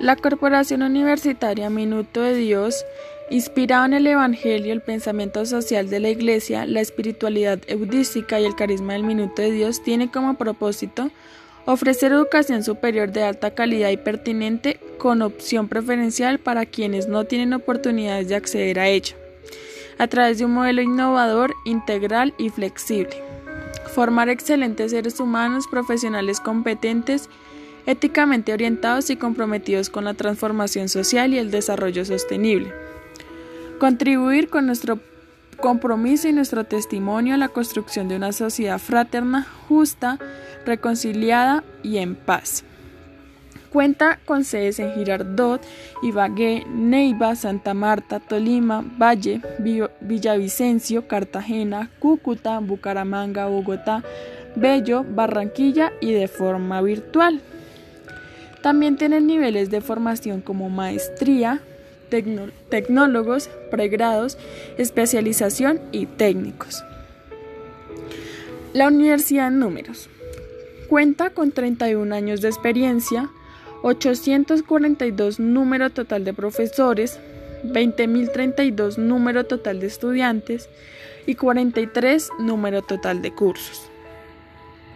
La Corporación Universitaria Minuto de Dios, inspirada en el Evangelio, el pensamiento social de la Iglesia, la espiritualidad eudística y el carisma del Minuto de Dios, tiene como propósito ofrecer educación superior de alta calidad y pertinente con opción preferencial para quienes no tienen oportunidades de acceder a ella, a través de un modelo innovador, integral y flexible. Formar excelentes seres humanos profesionales competentes éticamente orientados y comprometidos con la transformación social y el desarrollo sostenible. Contribuir con nuestro compromiso y nuestro testimonio a la construcción de una sociedad fraterna, justa, reconciliada y en paz. Cuenta con sedes en Girardot, Ibagué, Neiva, Santa Marta, Tolima, Valle, Villavicencio, Cartagena, Cúcuta, Bucaramanga, Bogotá, Bello, Barranquilla y de forma virtual. También tienen niveles de formación como maestría, tecnólogos, pregrados, especialización y técnicos. La universidad en números. Cuenta con 31 años de experiencia, 842 número total de profesores, 20.032 número total de estudiantes y 43 número total de cursos.